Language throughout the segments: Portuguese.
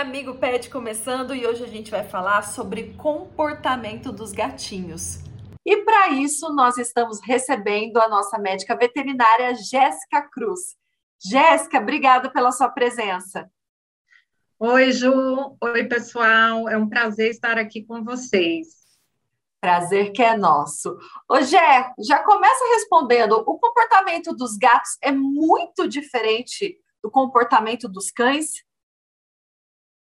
amigo Pet começando e hoje a gente vai falar sobre comportamento dos gatinhos. E para isso nós estamos recebendo a nossa médica veterinária Jéssica Cruz. Jéssica, obrigada pela sua presença. Oi, Ju. Oi, pessoal. É um prazer estar aqui com vocês. Prazer que é nosso. Ô, Gé, já começa respondendo: o comportamento dos gatos é muito diferente do comportamento dos cães?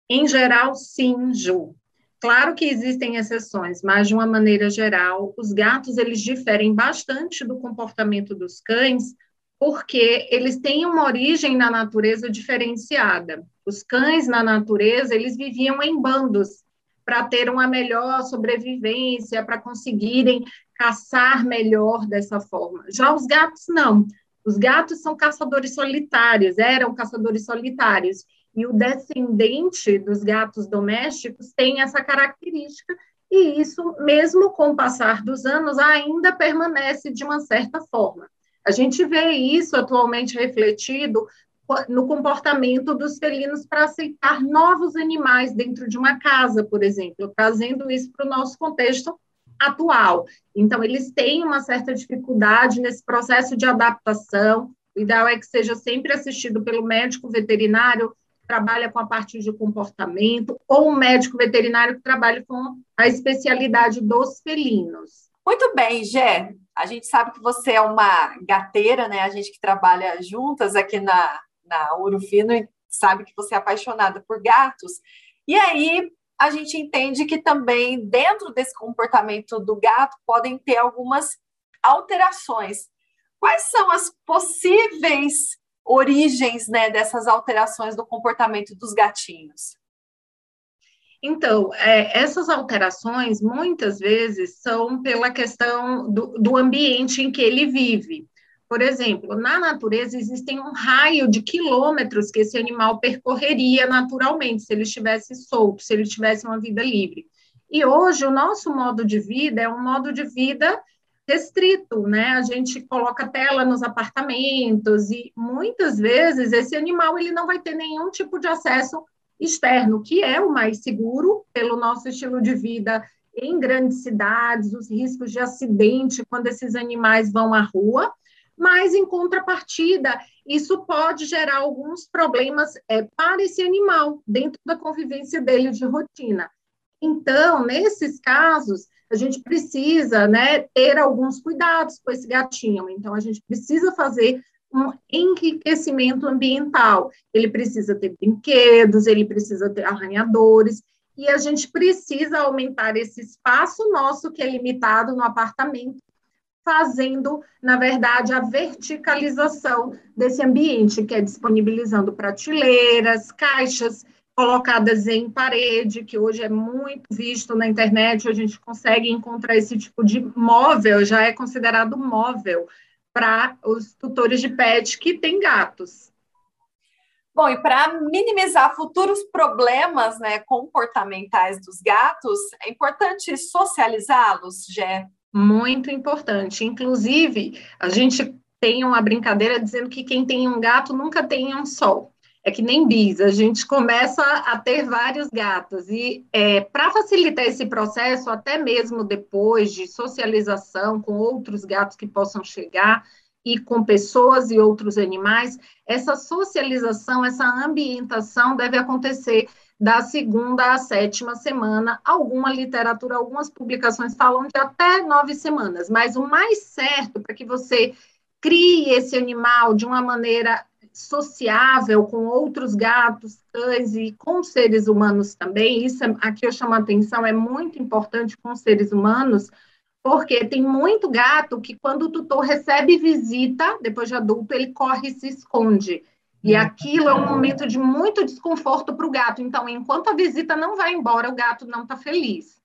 Em geral, sim, Ju. Claro que existem exceções, mas de uma maneira geral, os gatos eles diferem bastante do comportamento dos cães, porque eles têm uma origem na natureza diferenciada. Os cães na natureza, eles viviam em bandos para ter uma melhor sobrevivência, para conseguirem caçar melhor dessa forma. Já os gatos não. Os gatos são caçadores solitários, eram caçadores solitários. E o descendente dos gatos domésticos tem essa característica, e isso, mesmo com o passar dos anos, ainda permanece de uma certa forma. A gente vê isso atualmente refletido no comportamento dos felinos para aceitar novos animais dentro de uma casa, por exemplo, trazendo isso para o nosso contexto atual. Então, eles têm uma certa dificuldade nesse processo de adaptação. O ideal é que seja sempre assistido pelo médico veterinário trabalha com a parte de comportamento, ou um médico veterinário que trabalha com a especialidade dos felinos. Muito bem, Gé. A gente sabe que você é uma gateira, né? A gente que trabalha juntas aqui na, na Ouro Fino e sabe que você é apaixonada por gatos. E aí a gente entende que também dentro desse comportamento do gato podem ter algumas alterações. Quais são as possíveis origens né, dessas alterações do comportamento dos gatinhos? Então, é, essas alterações muitas vezes são pela questão do, do ambiente em que ele vive. Por exemplo, na natureza existem um raio de quilômetros que esse animal percorreria naturalmente se ele estivesse solto, se ele tivesse uma vida livre. E hoje o nosso modo de vida é um modo de vida restrito, né? A gente coloca tela nos apartamentos e muitas vezes esse animal ele não vai ter nenhum tipo de acesso externo, que é o mais seguro pelo nosso estilo de vida em grandes cidades, os riscos de acidente quando esses animais vão à rua, mas em contrapartida, isso pode gerar alguns problemas é, para esse animal dentro da convivência dele de rotina. Então, nesses casos, a gente precisa né, ter alguns cuidados com esse gatinho. Então, a gente precisa fazer um enriquecimento ambiental. Ele precisa ter brinquedos, ele precisa ter arranhadores, e a gente precisa aumentar esse espaço nosso, que é limitado no apartamento, fazendo, na verdade, a verticalização desse ambiente, que é disponibilizando prateleiras, caixas colocadas em parede, que hoje é muito visto na internet, a gente consegue encontrar esse tipo de móvel, já é considerado móvel para os tutores de pet que têm gatos. Bom, e para minimizar futuros problemas né, comportamentais dos gatos, é importante socializá-los, Jé? Muito importante. Inclusive, a gente tem uma brincadeira dizendo que quem tem um gato nunca tem um sol é que nem bis, a gente começa a ter vários gatos. E é, para facilitar esse processo, até mesmo depois de socialização com outros gatos que possam chegar e com pessoas e outros animais, essa socialização, essa ambientação deve acontecer da segunda à sétima semana. Alguma literatura, algumas publicações falam de até nove semanas, mas o mais certo para que você crie esse animal de uma maneira sociável com outros gatos, cães e com seres humanos também. Isso é, aqui eu chamo a atenção, é muito importante com seres humanos, porque tem muito gato que quando o tutor recebe visita, depois de adulto, ele corre e se esconde. E uhum. aquilo é um momento de muito desconforto para o gato. Então, enquanto a visita não vai embora, o gato não está feliz.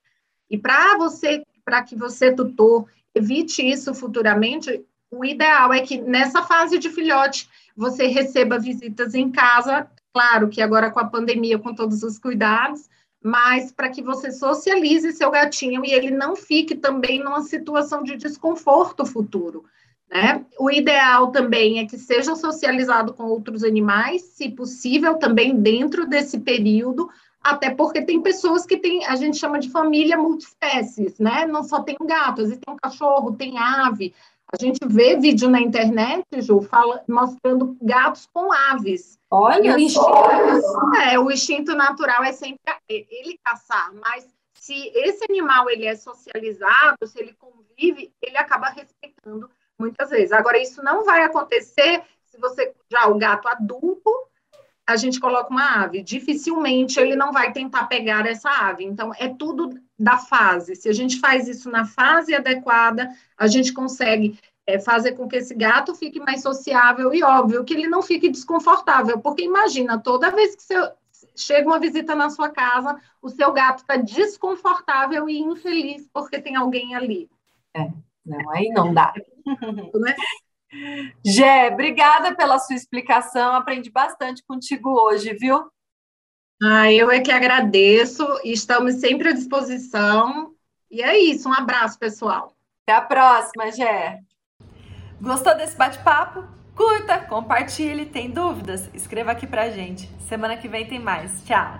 E para você, para que você, tutor, evite isso futuramente, o ideal é que nessa fase de filhote você receba visitas em casa, claro que agora com a pandemia, com todos os cuidados, mas para que você socialize seu gatinho e ele não fique também numa situação de desconforto futuro. Né? O ideal também é que seja socializado com outros animais, se possível, também dentro desse período, até porque tem pessoas que tem, a gente chama de família multiespécies, né? Não só tem gato, às vezes tem um cachorro, tem ave. A gente vê vídeo na internet, Ju, fala, mostrando gatos com aves. Olha o instinto, é, o instinto natural é sempre ele caçar, mas se esse animal ele é socializado, se ele convive, ele acaba respeitando muitas vezes. Agora, isso não vai acontecer se você já o gato adulto a gente coloca uma ave. Dificilmente ele não vai tentar pegar essa ave. Então, é tudo da fase. Se a gente faz isso na fase adequada, a gente consegue é, fazer com que esse gato fique mais sociável e, óbvio, que ele não fique desconfortável. Porque imagina, toda vez que você chega uma visita na sua casa, o seu gato está desconfortável e infeliz porque tem alguém ali. É, não, aí não dá. né? Gé, obrigada pela sua explicação. Aprendi bastante contigo hoje, viu? Ah, eu é que agradeço e estamos sempre à disposição. E é isso, um abraço, pessoal. Até a próxima, Gé. Gostou desse bate-papo? Curta, compartilhe, tem dúvidas? Escreva aqui pra gente. Semana que vem tem mais. Tchau!